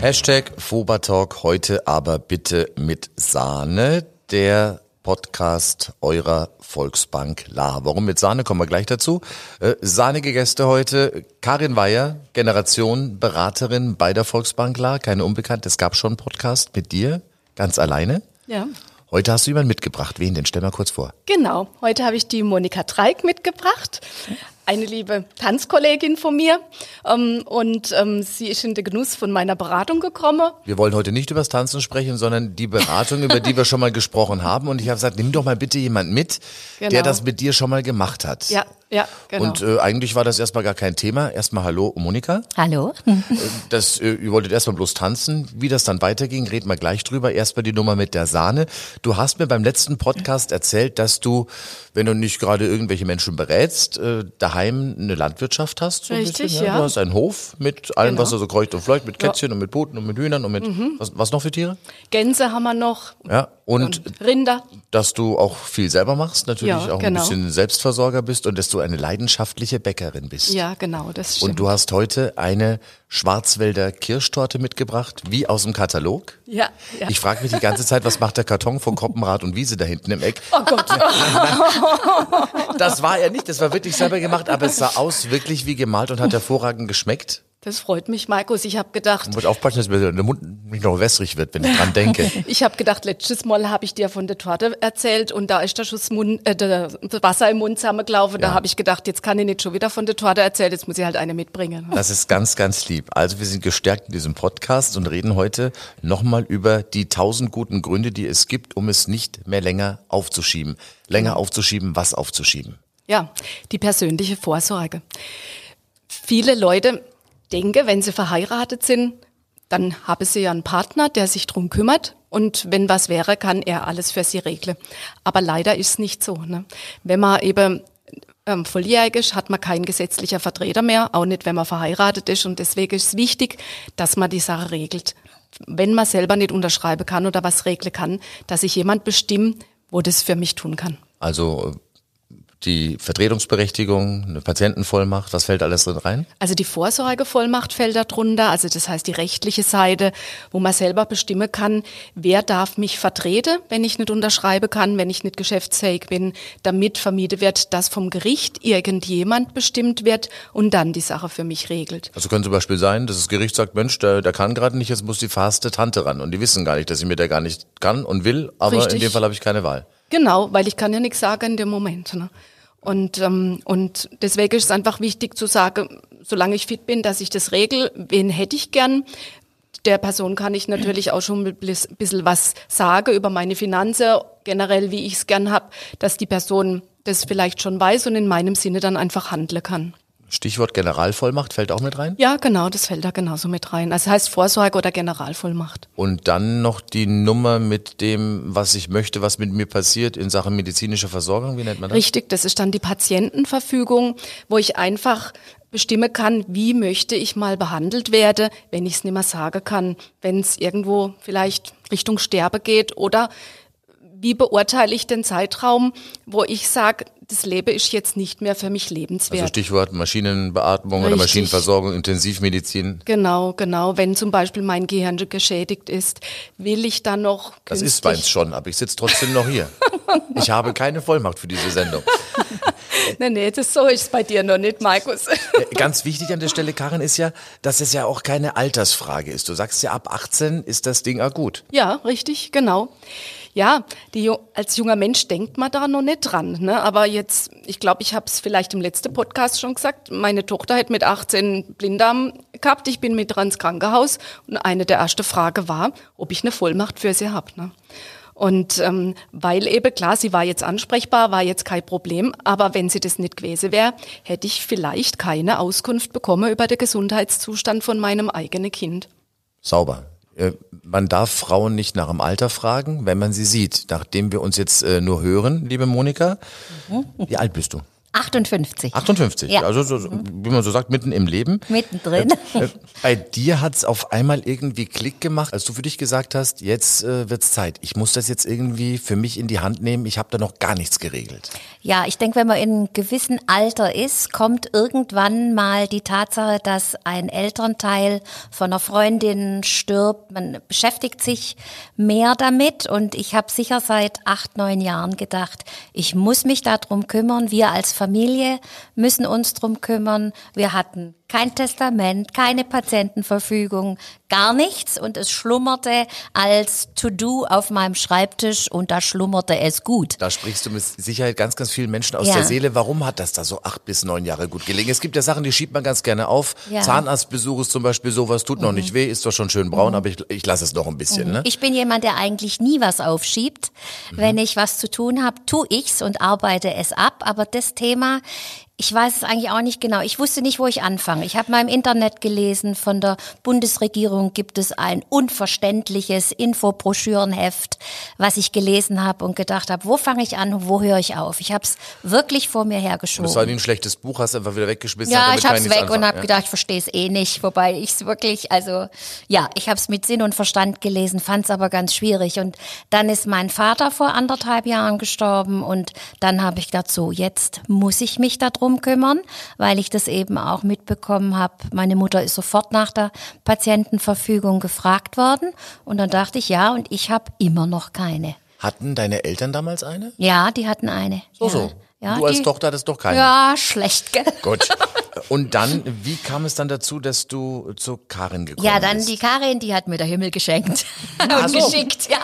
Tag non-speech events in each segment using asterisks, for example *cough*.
Hashtag Fobertalk heute aber bitte mit Sahne, der Podcast eurer Volksbank La. Warum mit Sahne? Kommen wir gleich dazu. Äh, sahnige Gäste heute. Karin Weyer, Generation Beraterin bei der Volksbank La. Keine Unbekannte. Es gab schon einen Podcast mit dir, ganz alleine. Ja. Heute hast du jemanden mitgebracht. Wen denn? Stell mal kurz vor. Genau. Heute habe ich die Monika Dreik mitgebracht eine liebe Tanzkollegin von mir ähm, und ähm, sie ist in den Genuss von meiner Beratung gekommen. Wir wollen heute nicht über das Tanzen sprechen, sondern die Beratung, über die wir schon mal gesprochen haben. Und ich habe gesagt, nimm doch mal bitte jemand mit, genau. der das mit dir schon mal gemacht hat. Ja, ja, genau. Und äh, eigentlich war das erstmal gar kein Thema. Erstmal Hallo, Monika. Hallo. Äh, das, äh, ihr wolltet erstmal bloß tanzen. Wie das dann weiterging, reden wir gleich drüber. Erstmal die Nummer mit der Sahne. Du hast mir beim letzten Podcast erzählt, dass du, wenn du nicht gerade irgendwelche Menschen berätst, äh, daheim daheim eine Landwirtschaft hast. So Richtig, bisschen, ja. ja. Du hast einen Hof mit allem, genau. was da so kreucht und fleucht, mit Kätzchen ja. und mit Puten und mit Hühnern und mit, mhm. was, was noch für Tiere? Gänse haben wir noch. Ja, und, und Rinder. Dass du auch viel selber machst, natürlich ja, auch genau. ein bisschen Selbstversorger bist und dass du eine leidenschaftliche Bäckerin bist. Ja, genau, das stimmt. Und du hast heute eine Schwarzwälder Kirschtorte mitgebracht, wie aus dem Katalog. Ja. ja. Ich frage mich die ganze Zeit, was macht der Karton von Koppenrad und Wiese da hinten im Eck? Oh Gott. *laughs* das war er nicht, das war wirklich selber gemacht, aber es sah aus wirklich wie gemalt und hat hervorragend geschmeckt. Das freut mich, Markus. Ich habe gedacht. Ich muss aufpassen, dass mir der Mund nicht noch wässrig wird, wenn ich dran denke. *laughs* ich habe gedacht, letztes Mal habe ich dir von der Torte erzählt und da ist der Schuss Mund, äh, das Wasser im Mund zusammengelaufen. Ja. Da habe ich gedacht, jetzt kann ich nicht schon wieder von der Torte erzählen, jetzt muss ich halt eine mitbringen. Das ist ganz, ganz lieb. Also wir sind gestärkt in diesem Podcast und reden heute nochmal über die tausend guten Gründe, die es gibt, um es nicht mehr länger aufzuschieben. Länger aufzuschieben, was aufzuschieben? Ja, die persönliche Vorsorge. Viele Leute denke, wenn sie verheiratet sind, dann habe sie ja einen Partner, der sich drum kümmert. Und wenn was wäre, kann er alles für sie regeln. Aber leider ist es nicht so. Ne? Wenn man eben ähm, volljährig ist, hat man keinen gesetzlicher Vertreter mehr, auch nicht, wenn man verheiratet ist. Und deswegen ist es wichtig, dass man die Sache regelt. Wenn man selber nicht unterschreiben kann oder was regeln kann, dass sich jemand bestimmt, wo das für mich tun kann. Also die Vertretungsberechtigung, eine Patientenvollmacht, was fällt alles drin rein? Also die Vorsorgevollmacht fällt darunter, also das heißt die rechtliche Seite, wo man selber bestimmen kann, wer darf mich vertreten, wenn ich nicht unterschreiben kann, wenn ich nicht geschäftsfähig bin, damit vermieden wird, dass vom Gericht irgendjemand bestimmt wird und dann die Sache für mich regelt. Also könnte zum Beispiel sein, dass das Gericht sagt, Mensch, der, der kann gerade nicht, jetzt muss die faste Tante ran und die wissen gar nicht, dass ich mir der gar nicht kann und will, aber Richtig. in dem Fall habe ich keine Wahl. Genau, weil ich kann ja nichts sagen in dem Moment. Ne? Und, ähm, und deswegen ist es einfach wichtig zu sagen, solange ich fit bin, dass ich das regel, wen hätte ich gern. Der Person kann ich natürlich auch schon ein bisschen was sagen über meine Finanzen, generell wie ich es gern habe, dass die Person das vielleicht schon weiß und in meinem Sinne dann einfach handeln kann. Stichwort Generalvollmacht fällt auch mit rein? Ja, genau, das fällt da genauso mit rein. Also heißt Vorsorge oder Generalvollmacht. Und dann noch die Nummer mit dem, was ich möchte, was mit mir passiert in Sachen medizinischer Versorgung, wie nennt man das? Richtig, das ist dann die Patientenverfügung, wo ich einfach bestimmen kann, wie möchte ich mal behandelt werde, wenn ich es nicht mehr sagen kann, wenn es irgendwo vielleicht Richtung Sterbe geht oder wie beurteile ich den Zeitraum, wo ich sage, das Leben ist jetzt nicht mehr für mich lebenswert. Also Stichwort Maschinenbeatmung Richtig. oder Maschinenversorgung, Intensivmedizin. Genau, genau. Wenn zum Beispiel mein Gehirn geschädigt ist, will ich dann noch. Das ist meins schon, aber ich sitze trotzdem noch hier. ich habe keine Vollmacht für diese Sendung. *laughs* nee, nee, das so ist es bei dir noch nicht, Markus. Ganz wichtig an der Stelle, Karin, ist ja, dass es ja auch keine Altersfrage ist. Du sagst ja, ab 18 ist das Ding auch gut. Ja, richtig, genau ja, die, als junger Mensch denkt man da noch nicht dran. Ne? Aber jetzt, ich glaube, ich habe es vielleicht im letzten Podcast schon gesagt, meine Tochter hat mit 18 Blinddarm gehabt, ich bin mit dran ins Krankenhaus und eine der ersten Fragen war, ob ich eine Vollmacht für sie habe. Ne? Und ähm, weil eben klar, sie war jetzt ansprechbar, war jetzt kein Problem, aber wenn sie das nicht gewesen wäre, hätte ich vielleicht keine Auskunft bekommen über den Gesundheitszustand von meinem eigenen Kind. Sauber. Äh, man darf Frauen nicht nach dem Alter fragen, wenn man sie sieht. Nachdem wir uns jetzt äh, nur hören, liebe Monika, wie alt bist du? 58. 58, ja. also so, wie man so sagt, mitten im Leben. Mittendrin. Äh, äh, bei dir hat's auf einmal irgendwie Klick gemacht, als du für dich gesagt hast, jetzt äh, wird's Zeit. Ich muss das jetzt irgendwie für mich in die Hand nehmen. Ich habe da noch gar nichts geregelt. Ja, ich denke, wenn man in einem gewissen Alter ist, kommt irgendwann mal die Tatsache, dass ein Elternteil von einer Freundin stirbt. Man beschäftigt sich mehr damit und ich habe sicher seit acht, neun Jahren gedacht, ich muss mich darum kümmern. Wir als Familie müssen uns drum kümmern. Wir hatten kein Testament, keine Patientenverfügung, gar nichts und es schlummerte als To-Do auf meinem Schreibtisch und da schlummerte es gut. Da sprichst du mit Sicherheit ganz, ganz vielen Menschen aus ja. der Seele. Warum hat das da so acht bis neun Jahre gut gelingen? Es gibt ja Sachen, die schiebt man ganz gerne auf. Ja. Zahnarztbesuch ist zum Beispiel sowas, tut mhm. noch nicht weh, ist doch schon schön braun, mhm. aber ich, ich lasse es noch ein bisschen. Mhm. Ne? Ich bin jemand, der eigentlich nie was aufschiebt. Mhm. Wenn ich was zu tun habe, tu ich's und arbeite es ab. Aber das Thema ich weiß es eigentlich auch nicht genau. Ich wusste nicht, wo ich anfange. Ich habe mal im Internet gelesen, von der Bundesregierung gibt es ein unverständliches Infobroschürenheft, was ich gelesen habe und gedacht habe, wo fange ich an und wo höre ich auf? Ich habe es wirklich vor mir hergeschoben. das war wie ein schlechtes Buch, hast du einfach wieder weggeschmissen. Ja, ich habe es weg und habe ja. gedacht, ich verstehe es eh nicht. Wobei ich es wirklich, also ja, ich habe es mit Sinn und Verstand gelesen, fand es aber ganz schwierig. Und dann ist mein Vater vor anderthalb Jahren gestorben und dann habe ich gedacht, so, jetzt muss ich mich darum drum kümmern, weil ich das eben auch mitbekommen habe. Meine Mutter ist sofort nach der Patientenverfügung gefragt worden und dann dachte ich, ja, und ich habe immer noch keine. Hatten deine Eltern damals eine? Ja, die hatten eine. So, ja. so. Ja, du als die, Tochter hattest doch keine. Ja, schlecht, gell? *laughs* Gut. Und dann, wie kam es dann dazu, dass du zu Karin gekommen bist? Ja, dann bist? die Karin, die hat mir der Himmel geschenkt *laughs* und so. geschickt, ja.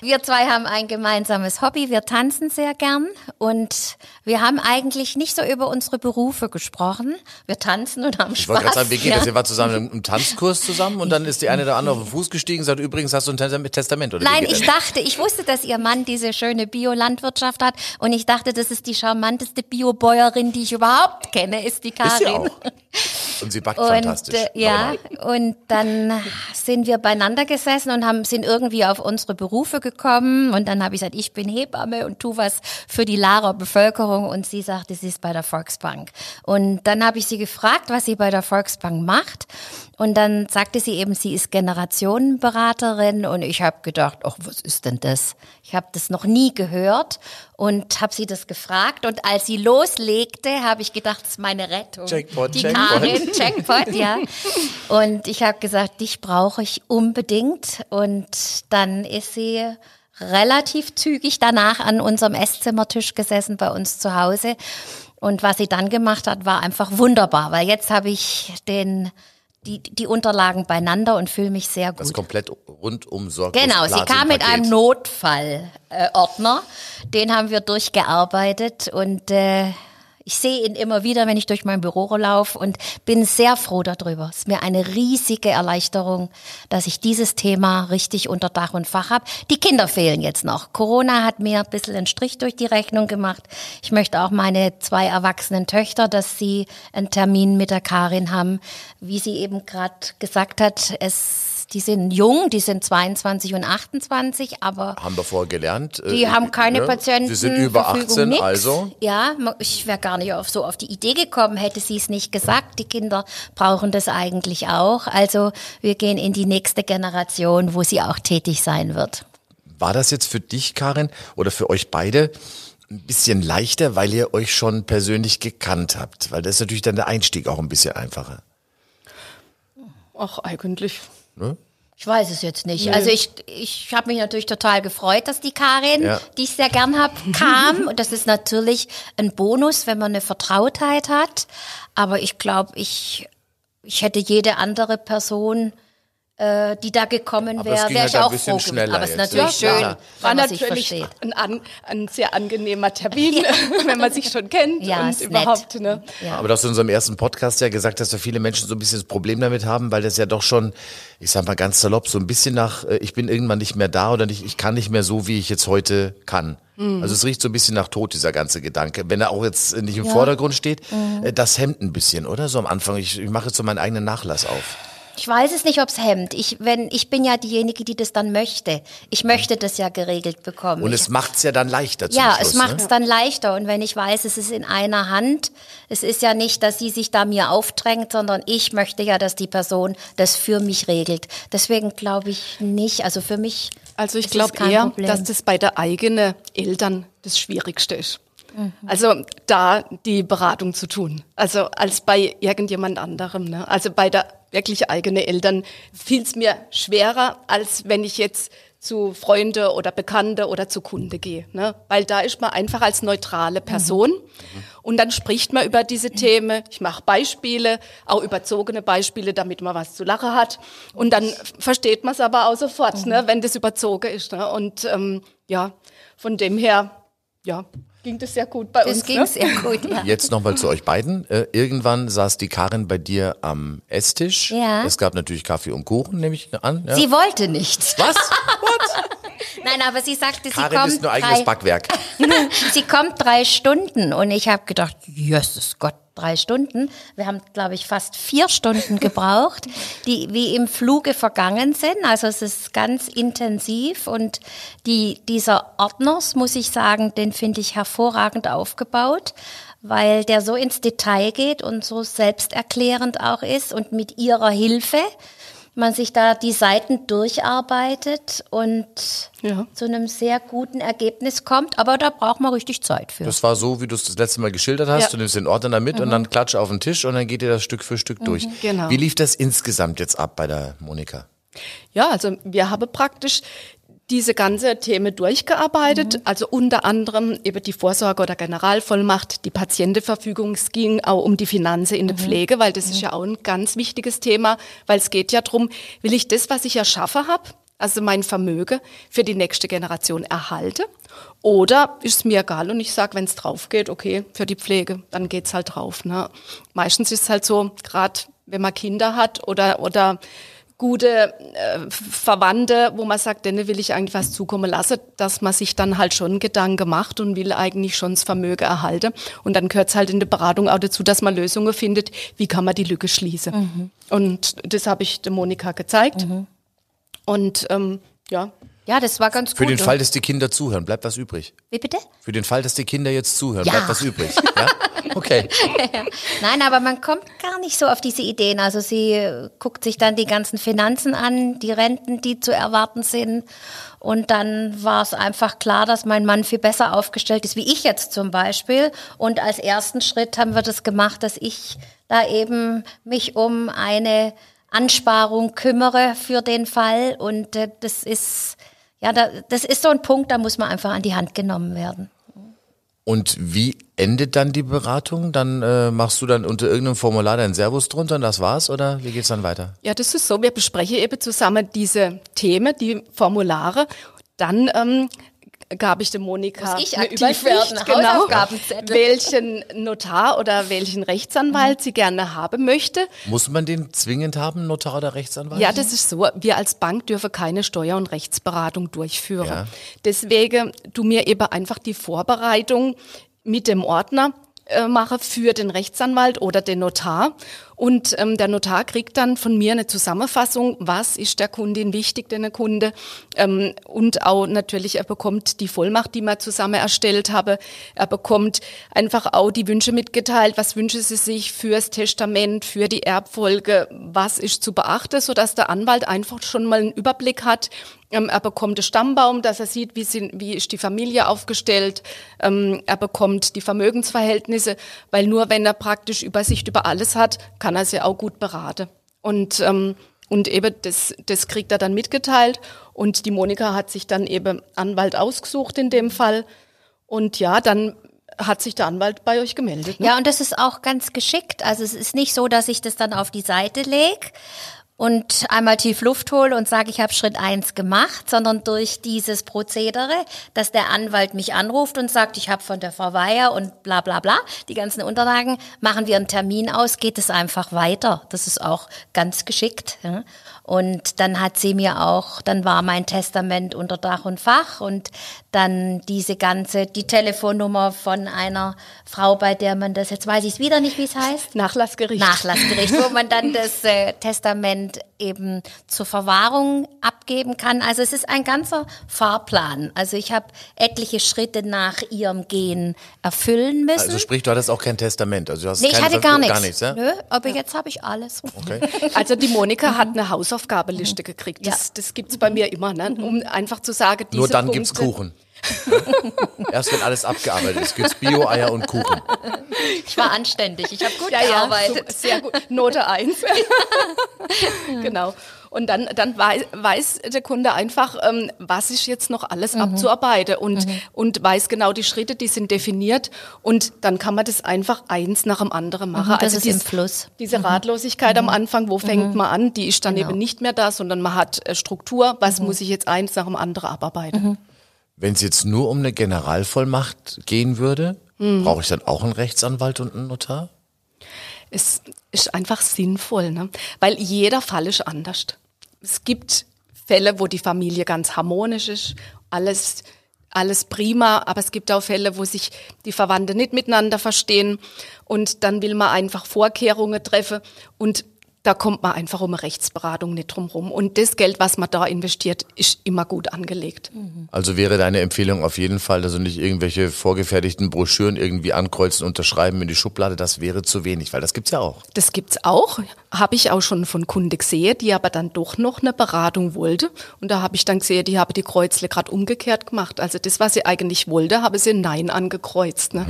Wir zwei haben ein gemeinsames Hobby, wir tanzen sehr gern und wir haben eigentlich nicht so über unsere Berufe gesprochen. Wir tanzen und haben Spaß. Ich wollte gerade sagen, wie geht ja. das? Ihr wart zusammen im Tanzkurs zusammen und dann ist die eine oder andere auf den Fuß gestiegen und sagt, übrigens hast du ein Testament, oder? Nein, ich dachte, ich wusste, dass ihr Mann diese schöne Biolandwirtschaft hat und ich dachte, das ist die charmanteste Biobäuerin, die ich überhaupt kenne, ist die Karin. Ist sie auch. *laughs* Und sie backt und, fantastisch. Äh, ja, und dann sind wir beieinander gesessen und haben, sind irgendwie auf unsere Berufe gekommen. Und dann habe ich gesagt, ich bin Hebamme und tu was für die Larer Bevölkerung. Und sie sagte, sie ist bei der Volksbank. Und dann habe ich sie gefragt, was sie bei der Volksbank macht. Und dann sagte sie eben, sie ist Generationenberaterin. Und ich habe gedacht, ach, was ist denn das? Ich habe das noch nie gehört und habe sie das gefragt. Und als sie loslegte, habe ich gedacht, das ist meine Rettung. Jackpot, die Jackpot. Karin, Jackpot, ja. *laughs* Und ich habe gesagt, dich brauche ich unbedingt. Und dann ist sie relativ zügig danach an unserem Esszimmertisch gesessen bei uns zu Hause. Und was sie dann gemacht hat, war einfach wunderbar, weil jetzt habe ich den die, die Unterlagen beieinander und fühle mich sehr gut. Das komplett rundum sorglos. Genau, sie kam mit einem Notfallordner, äh, den haben wir durchgearbeitet und äh, ich sehe ihn immer wieder, wenn ich durch mein Büro laufe und bin sehr froh darüber. Es ist mir eine riesige Erleichterung, dass ich dieses Thema richtig unter Dach und Fach habe. Die Kinder fehlen jetzt noch. Corona hat mir ein bisschen einen Strich durch die Rechnung gemacht. Ich möchte auch meine zwei erwachsenen Töchter, dass sie einen Termin mit der Karin haben. Wie sie eben gerade gesagt hat, es die sind jung, die sind 22 und 28, aber. Haben wir vorher gelernt. Die äh, haben keine ne? Patienten. Sie sind über 18, nix. also. Ja, ich wäre gar nicht auf, so auf die Idee gekommen, hätte sie es nicht gesagt. Die Kinder brauchen das eigentlich auch. Also wir gehen in die nächste Generation, wo sie auch tätig sein wird. War das jetzt für dich, Karin, oder für euch beide? ein bisschen leichter, weil ihr euch schon persönlich gekannt habt, weil das ist natürlich dann der Einstieg auch ein bisschen einfacher. Ach, eigentlich Ne? Ich weiß es jetzt nicht. Nee. Also ich, ich habe mich natürlich total gefreut, dass die Karin, ja. die ich sehr gern habe, kam. Und das ist natürlich ein Bonus, wenn man eine Vertrautheit hat. Aber ich glaube, ich, ich hätte jede andere Person äh, die da gekommen wäre, wäre ich halt auch froh gewesen. Aber es ist natürlich ja, schön, ja. war natürlich ein, an, ein, sehr angenehmer Termin, *laughs* ja. *laughs* wenn man sich schon kennt ja, und überhaupt. Ne? Ja. Aber du hast in unserem ersten Podcast ja gesagt, dass da viele Menschen so ein bisschen das Problem damit haben, weil das ja doch schon, ich sag mal ganz salopp, so ein bisschen nach, äh, ich bin irgendwann nicht mehr da oder nicht, ich kann nicht mehr so, wie ich jetzt heute kann. Mhm. Also es riecht so ein bisschen nach Tod, dieser ganze Gedanke. Wenn er auch jetzt nicht im Vordergrund steht, mhm. Äh, das hemmt ein bisschen, oder? So am Anfang, ich, ich mache jetzt so meinen eigenen Nachlass auf. Ich weiß es nicht, ob's hemmt. Ich, wenn, ich bin ja diejenige, die das dann möchte. Ich möchte das ja geregelt bekommen. Und es macht's ja dann leichter zum ja, Schluss, es macht es ne? dann leichter. Und wenn ich weiß, es ist in einer Hand, es ist ja nicht, dass sie sich da mir aufdrängt, sondern ich möchte ja, dass die Person das für mich regelt. Deswegen glaube ich nicht, also für mich. Also ich es glaube eher, Problem. dass das bei der eigenen Eltern das Schwierigste ist. Also da die Beratung zu tun. Also als bei irgendjemand anderem. Ne? Also bei der wirklich eigenen Eltern fiel es mir schwerer, als wenn ich jetzt zu Freunde oder Bekannte oder zu Kunde gehe. Ne? Weil da ist man einfach als neutrale Person und dann spricht man über diese Themen. Ich mache Beispiele, auch überzogene Beispiele, damit man was zu lachen hat. Und dann versteht man es aber auch sofort, ne? wenn das überzogen ist. Ne? Und ähm, ja, von dem her, ja, ging das sehr gut bei Das uns. ging ne? sehr gut, *laughs* ja. Jetzt nochmal zu euch beiden. Äh, irgendwann saß die Karin bei dir am Esstisch. Ja. Es gab natürlich Kaffee und Kuchen, nehme ich an. Ja. Sie wollte nicht. Was? *laughs* Nein, aber sie sagte, sie Karin kommt ist nur eigenes drei, Backwerk. *laughs* sie kommt drei Stunden und ich habe gedacht, Jesus Gott, drei Stunden. Wir haben, glaube ich, fast vier Stunden gebraucht, *laughs* die wie im Fluge vergangen sind. Also es ist ganz intensiv und die, dieser Ordners, muss ich sagen, den finde ich hervorragend aufgebaut, weil der so ins Detail geht und so selbsterklärend auch ist und mit ihrer Hilfe man sich da die Seiten durcharbeitet und Ja. zu einem sehr guten Ergebnis kommt. Aber da braucht man richtig Zeit für. Das war so, wie du es das letzte Mal geschildert hast. Ja. Du nimmst den Ordner mit und dann klatsch auf den Tisch und dann geht ihr das Stück für Stück durch. genau. Wie lief das insgesamt jetzt ab bei der Monika? Ja, also wir haben praktisch diese ganze Themen durchgearbeitet, also unter anderem eben die Vorsorge oder Generalvollmacht, die Patientenverfügung, es ging auch um die Finanzen in der Pflege, weil das ist ja auch ein ganz wichtiges Thema, weil es geht ja drum, will ich das, was ich erschaffen habe, also mein Vermögen für die nächste Generation erhalte? Oder ist es mir egal und ich sage, wenn es drauf geht, okay, für die Pflege, dann geht's halt drauf. Ne? Meistens ist es halt so, gerade wenn man Kinder hat oder, oder gute äh, Verwandte, wo man sagt, denen will ich eigentlich was zukommen lassen, dass man sich dann halt schon Gedanken macht und will eigentlich schon das Vermögen erhalten. Und dann gehört es halt in der Beratung auch dazu, dass man Lösungen findet, wie kann man die Lücke schließen. Und das habe ich der Monika gezeigt. Und ähm, ja, Ja, das war ganz Für gut. den Fall, dass die Kinder zuhören, bleibt was übrig. Wie bitte? Für den Fall, dass die Kinder jetzt zuhören, Ja. bleibt was übrig. Ja? Okay. *laughs* Nein, aber man kommt gar nicht so auf diese Ideen. Also sie äh, guckt sich dann die ganzen Finanzen an, die Renten, die zu erwarten sind. Und dann war es einfach klar, dass mein Mann viel besser aufgestellt ist, wie ich jetzt zum Beispiel. Und als ersten Schritt haben wir das gemacht, dass ich da eben mich um eine Ansparung kümmere für den Fall. Und äh, das ist, ja, da, das ist so ein Punkt, da muss man einfach an die Hand genommen werden. Und wie endet dann die Beratung? Dann äh, machst du dann unter irgendeinem Formular dein Servus drunter und das war's? Oder wie geht's dann weiter? Ja, das ist so. Wir besprechen eben zusammen diese Themen, die Formulare. Dann ähm, gab ich der Monika Muss ich eine aktiv Übersicht, werden, genau, Hausaufgabenzettel. welchen Notar oder welchen Rechtsanwalt sie gerne haben möchte. Muss man den zwingend haben, Notar oder Rechtsanwalt? Ja, das ist so. Wir als Bank dürfen keine Steuer- und Rechtsberatung durchführen. Ja. Deswegen du mir eben einfach die Vorbereitung mit dem Ordner äh, mache für den Rechtsanwalt oder den Notar. Und ähm, der Notar kriegt dann von mir eine Zusammenfassung, was ist der Kundin wichtig, denn der Kunde. Ähm, und auch natürlich, er bekommt die Vollmacht, die wir zusammen erstellt haben. Er bekommt einfach auch die Wünsche mitgeteilt, was wünschen sie sich fürs Testament, für die Erbfolge, was ist zu beachten, sodass der Anwalt einfach schon mal einen Überblick hat, ähm, er bekommt den Stammbaum, dass er sieht, wie, sind, wie ist die Familie aufgestellt. Ähm, er bekommt die Vermögensverhältnisse, weil nur wenn er praktisch Übersicht über alles hat, kann er sie auch gut beraten. Und, ähm, und eben das, das kriegt er dann mitgeteilt. Und die Monika hat sich dann eben Anwalt ausgesucht in dem Fall. Und ja, dann hat sich der Anwalt bei euch gemeldet. Ne? Ja, und das ist auch ganz geschickt. Also es ist nicht so, dass ich das dann auf die Seite leg und einmal tief Luft hole und sage, ich habe Schritt eins gemacht, sondern durch dieses Prozedere, dass der Anwalt mich anruft und sagt, ich habe von der Frau Weyer und bla bla bla, die ganzen Unterlagen, machen wir einen Termin aus, geht es einfach weiter. Das ist auch ganz geschickt. Ja. Und dann hat sie mir auch, dann war mein Testament unter Dach und Fach und dann diese ganze, die Telefonnummer von einer Frau, bei der man das, jetzt weiß ich es wieder nicht, wie es heißt. Nachlassgericht. Nachlassgericht, wo man dann das äh, Testament eben zur Verwahrung abgeben kann. Also es ist ein ganzer Fahrplan. Also ich habe etliche Schritte nach ihrem Gehen erfüllen müssen. Also sprich, du hattest auch kein Testament. Also du hast nee, ich hatte gar nichts. Gar nichts ja? Nö, aber jetzt habe ich alles. Okay. *laughs* Also die Monika hat eine Hausaufgabeliste gekriegt. Das, Ja. das gibt's bei mir immer, ne? um einfach zu sagen, diese Nur dann Punkte, gibt's Kuchen. *laughs* Erst wenn alles abgearbeitet ist, gibt's Bio-Eier und Kuchen. Ich war anständig, ich habe gut Ja, ja, gearbeitet. so, sehr gut. Note 1. *laughs* genau. Und dann, dann weiß, weiß der Kunde einfach, ähm, was ist jetzt noch alles Mhm. abzuarbeiten und, und weiß genau die Schritte, die sind definiert. Und dann kann man das einfach eins nach dem anderen machen. Mhm, das ist im dies- Fluss. Mhm. Diese Ratlosigkeit am Anfang, wo fängt man an, die ist dann Genau. eben nicht mehr da, sondern man hat äh, Struktur. Was muss ich jetzt eins nach dem anderen abarbeiten? Wenn es jetzt nur um eine Generalvollmacht gehen würde, Mhm. brauche ich dann auch einen Rechtsanwalt und einen Notar? es ist einfach sinnvoll, ne? weil jeder Fall ist anders. Es gibt Fälle, wo die Familie ganz harmonisch ist, alles, alles prima, aber es gibt auch Fälle, wo sich die Verwandten nicht miteinander verstehen und dann will man einfach Vorkehrungen treffen und da kommt man einfach um eine Rechtsberatung nicht drum rum. Und das Geld, was man da investiert, ist immer gut angelegt. Also wäre deine Empfehlung auf jeden Fall, also nicht irgendwelche vorgefertigten Broschüren irgendwie ankreuzen, unterschreiben in die Schublade, das wäre zu wenig, weil das gibt's ja auch. Das gibt's auch, habe ich auch schon von Kunde gesehen, die aber dann doch noch eine Beratung wollte. Und da habe ich dann gesehen, die habe die Kreuzle gerade umgekehrt gemacht. Also das, was sie eigentlich wollte, habe sie Nein angekreuzt. Ne?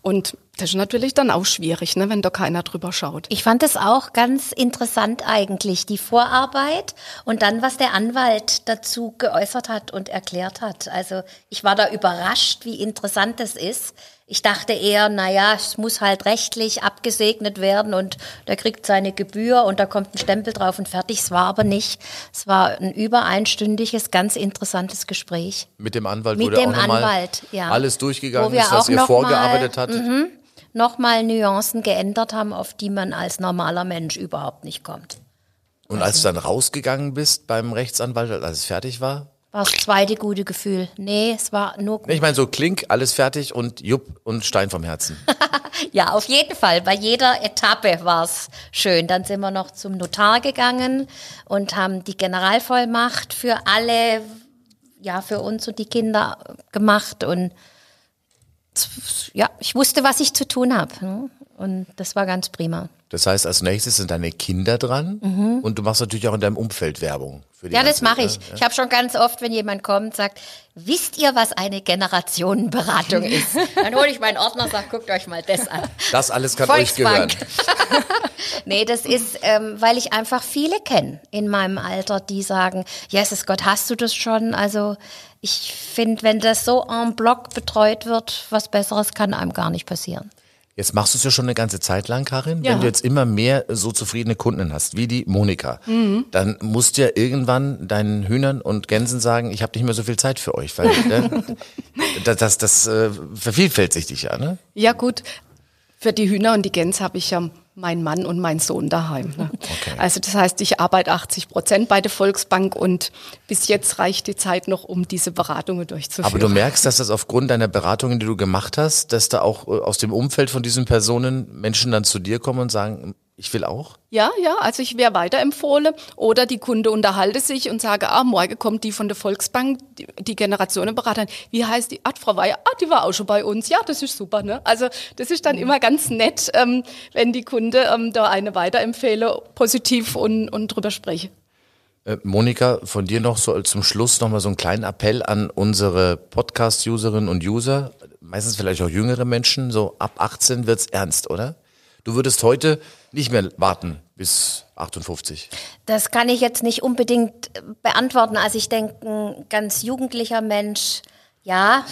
Und das ist natürlich dann auch schwierig, ne, wenn da keiner drüber schaut. Ich fand es auch ganz interessant eigentlich, die Vorarbeit und dann, was der Anwalt dazu geäußert hat und erklärt hat. Also ich war da überrascht, wie interessant das ist. Ich dachte eher, naja, es muss halt rechtlich abgesegnet werden und der kriegt seine Gebühr und da kommt ein Stempel drauf und fertig. Es war aber nicht. Es war ein über einstündiges, ganz interessantes Gespräch. Mit dem Anwalt Mit wurde dem auch Anwalt, ja. alles durchgegangen Wo wir ist, was auch ihr noch vorgearbeitet mal, hattet. Nochmal Nuancen geändert haben, auf die man als normaler Mensch überhaupt nicht kommt. Und als du dann rausgegangen bist beim Rechtsanwalt, als es fertig war? War das zweite gute Gefühl. Nee, es war nur gut. Ich meine, so klink, alles fertig und jupp und Stein vom Herzen. *laughs* Ja, auf jeden Fall. Bei jeder Etappe war es schön. Dann sind wir noch zum Notar gegangen und haben die Generalvollmacht für alle, ja, für uns und die Kinder gemacht. Und ja, ich wusste, was ich zu tun habe. ne? Und das war ganz prima. Das heißt, als nächstes sind deine Kinder dran und du machst natürlich auch in deinem Umfeld Werbung. Mhm. Ja, das mache ich. Ich habe schon ganz oft, wenn jemand kommt, sagt, wisst ihr, was eine Generationenberatung *laughs* ist? Dann hole ich meinen Ordner und sage, guckt euch mal das an. Das alles kann euch gehören. Volksbank. *laughs* nee, das ist, ähm, weil ich einfach viele kenne in meinem Alter, die sagen, Jesus Gott, hast du das schon? Also ich finde, wenn das so en bloc betreut wird, was Besseres kann einem gar nicht passieren. Jetzt machst du es ja schon eine ganze Zeit lang, Karin. Ja. Wenn du jetzt immer mehr so zufriedene Kunden hast, wie die Monika, Mhm. dann musst du ja irgendwann deinen Hühnern und Gänsen sagen, ich habe nicht mehr so viel Zeit für euch, weil ne, *laughs* das, das, das äh, vervielfältigt dich ja, ne? Ja gut, für die Hühner und die Gänse habe ich ja meinen Mann und meinen Sohn daheim. Ne? Also das heißt, ich arbeite 80 Prozent bei der Volksbank und bis jetzt reicht die Zeit noch, um diese Beratungen durchzuführen. Aber du merkst, dass das aufgrund deiner Beratungen, die du gemacht hast, dass da auch äh, aus dem Umfeld von diesen Personen Menschen dann zu dir kommen und sagen, ich will auch? Ja, ja, also ich wäre weiterempfohlen. Oder die Kunde unterhalte sich und sage, ah, morgen kommt die von der Volksbank, die, die Generationenberaterin. Wie heißt die? Ah, Frau Weiher, ah, die war auch schon bei uns. Ja, das ist super, ne? Also das ist dann immer ganz nett, ähm, wenn die Kunde ähm, da eine weiterempfehle, positiv und, und drüber spreche. Äh, Monika, von dir noch so zum Schluss nochmal so einen kleinen Appell an unsere Podcast-Userinnen und User, meistens vielleicht auch jüngere Menschen, so ab 18 wird's ernst, oder? Du würdest heute nicht mehr warten bis 58. Das kann ich jetzt nicht unbedingt äh, beantworten. Also ich denke, ein ganz jugendlicher Mensch, ja,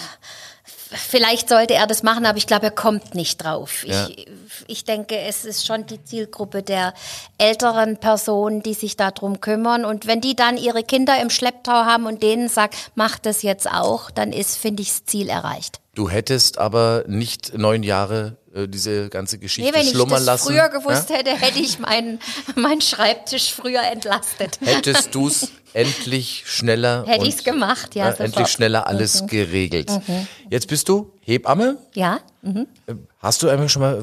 vielleicht sollte er das machen, aber ich glaube, er kommt nicht drauf. Ja. Ich, ich denke, es ist schon die Zielgruppe der älteren Personen, die sich darum kümmern. Und wenn die dann ihre Kinder im Schlepptau haben und denen sagt, macht das jetzt auch, dann ist, finde ich, das Ziel erreicht. Du hättest aber nicht neun Jahre äh, diese ganze Geschichte Nee, wenn ich schlummern das lassen. früher gewusst ja? hätte, hätte ich meinen, meinen Schreibtisch früher entlastet. Hättest du es endlich schneller Hätte und, ich's gemacht, ja, äh. Mhm. endlich schneller alles geregelt. Jetzt bist du Hebamme. Ja? Hast du einmal schon mal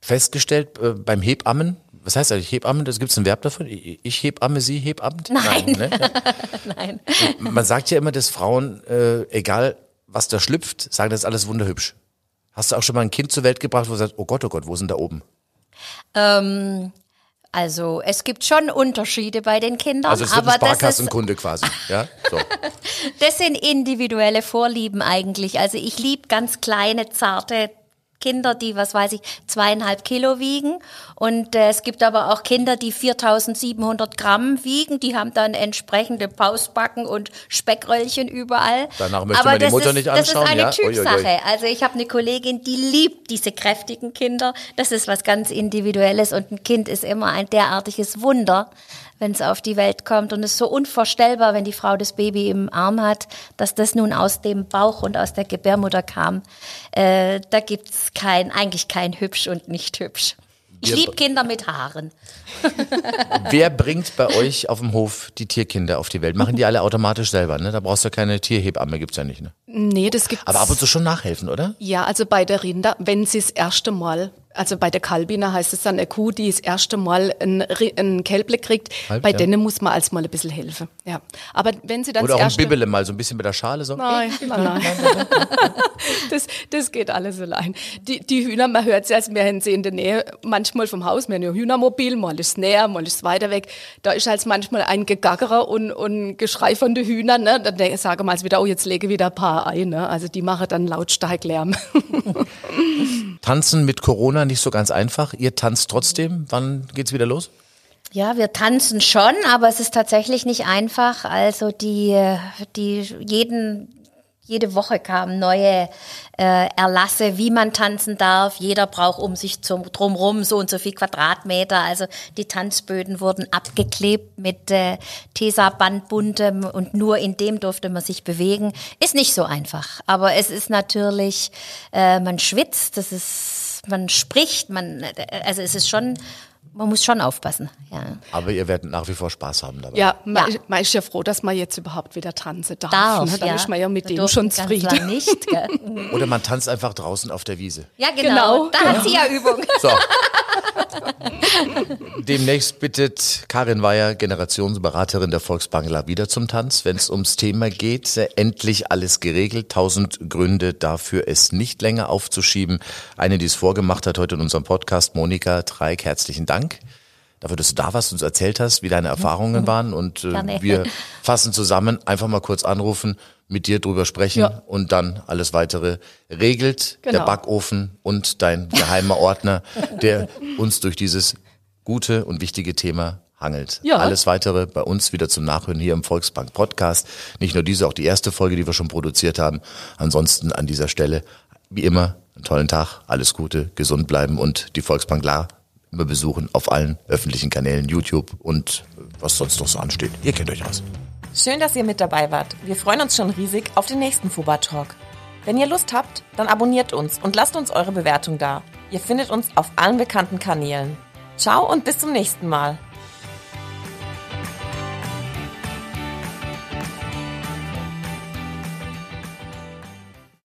festgestellt äh, beim Hebammen? Was heißt eigentlich Hebammen? Das gibt's ein Verb davon? Ich ich hebamme, sie hebamt? Nein. ne? *laughs* Nein. Man sagt ja immer, dass Frauen, äh, egal was da schlüpft, sagen, das ist alles wunderhübsch. Hast du auch schon mal ein Kind zur Welt gebracht, wo du sagst, oh Gott, oh Gott, wo sind da oben? Ähm, also es gibt schon Unterschiede bei den Kindern, Also es wird aber ein das ist, Sparkassenkunde quasi. Ja, so. *laughs* das sind individuelle Vorlieben eigentlich. Also ich liebe ganz kleine, zarte Kinder, die, was weiß ich, zweieinhalb Kilo wiegen. Und äh, es gibt aber auch Kinder, die 4700 Gramm wiegen. Die haben dann entsprechende Pausbacken und Speckröllchen überall. Danach möchte aber man die Mutter ist, nicht Das ist anschauen, eine ja? Typsache. Uiuiui. Also ich habe eine Kollegin, die liebt diese kräftigen Kinder. Das ist was ganz Individuelles und ein Kind ist immer ein derartiges Wunder, wenn es auf die Welt kommt. Und es ist so unvorstellbar, wenn die Frau das Baby im Arm hat, dass das nun aus dem Bauch und aus der Gebärmutter kam. Äh, da gibt's kein, eigentlich kein hübsch und nicht hübsch. Ich liebe Kinder mit Haaren. *laughs* Wer bringt bei euch auf dem Hof die Tierkinder auf die Welt? Machen die alle automatisch selber, ne? Da brauchst du keine Tierhebamme, gibt's ja nicht, ne? Nee, das gibt's. Aber ab und zu schon nachhelfen, oder? Ja, also bei der Rinder, wenn sie das erste Mal, also bei der Kalbiner heißt es dann eine Kuh, die das erste Mal ein, Ri- ein Kälble kriegt, Kalb, bei ja. denen muss man als mal ein bisschen helfen. Ja. Aber wenn sie dann Oder auch ein erste Bibbele mal, so ein bisschen mit der Schale so. Nein, *laughs* nein, nein. *laughs* das, das geht alles allein. Die, die Hühner, man hört sie, als wir haben sie in der Nähe, manchmal vom Haus, wir haben ja ein Hühnermobil, mal ist es näher, mal ist es weiter weg. Da ist halt manchmal ein Gegaggerer und, und Geschrei von den Hühnern. Ne? Dann wir mal wieder, oh, jetzt lege wieder ein paar ein. Ne? Also die machen dann lautstark Lärm. *laughs* Tanzen mit Corona nicht so ganz einfach. Ihr tanzt trotzdem. Wann geht's wieder los? Ja, wir tanzen schon, aber es ist tatsächlich nicht einfach. Also die, die jeden, jede Woche kamen neue äh, Erlasse, wie man tanzen darf. Jeder braucht um sich zum, drumrum so und so viel Quadratmeter. Also die Tanzböden wurden abgeklebt mit äh, Tesa-Bandbuntem und nur in dem durfte man sich bewegen. Ist nicht so einfach, aber es ist natürlich, äh, man schwitzt, das ist, man spricht, man, äh, also es ist schon, man muss schon aufpassen. Ja. Aber ihr werdet nach wie vor Spaß haben dabei. ja, man, Ja. man ist ja froh, dass man jetzt überhaupt wieder tanzen darf. Darf, ne? Dann ja. ist man ja mit Wir dem schon zufrieden. nicht. Gell? Oder man tanzt einfach draußen auf der Wiese. Ja, genau. Genau. Da hat sie ja Übung. So. *laughs* Demnächst bittet Karin Weyer, Generationsberaterin der Volksbankler, wieder zum Tanz, wenn es ums Thema geht. Äh, Endlich alles geregelt. Tausend Gründe dafür, es nicht länger aufzuschieben. Eine, die es vorgemacht hat heute in unserem Podcast, Monika Treik, herzlichen Dank. Dafür, dass du da warst und uns erzählt hast, wie deine Erfahrungen *laughs* waren. Und äh, wir fassen zusammen, einfach mal kurz anrufen, mit dir drüber sprechen Ja. und dann alles weitere regelt. Der Genau. Backofen und dein geheimer Ordner, der uns durch dieses gute und wichtige Thema hangelt. Ja. Alles weitere bei uns wieder zum Nachhören hier im Volksbank Podcast. Nicht nur diese, auch die erste Folge, die wir schon produziert haben. Ansonsten an dieser Stelle, wie immer, einen tollen Tag, alles Gute, gesund bleiben und die Volksbank La immer besuchen auf allen öffentlichen Kanälen, YouTube und was sonst noch so ansteht. Ihr kennt euch aus. Schön, dass ihr mit dabei wart. Wir freuen uns schon riesig auf den nächsten Fuba Talk. Wenn ihr Lust habt, dann abonniert uns und lasst uns eure Bewertung da. Ihr findet uns auf allen bekannten Kanälen. Ciao und bis zum nächsten Mal.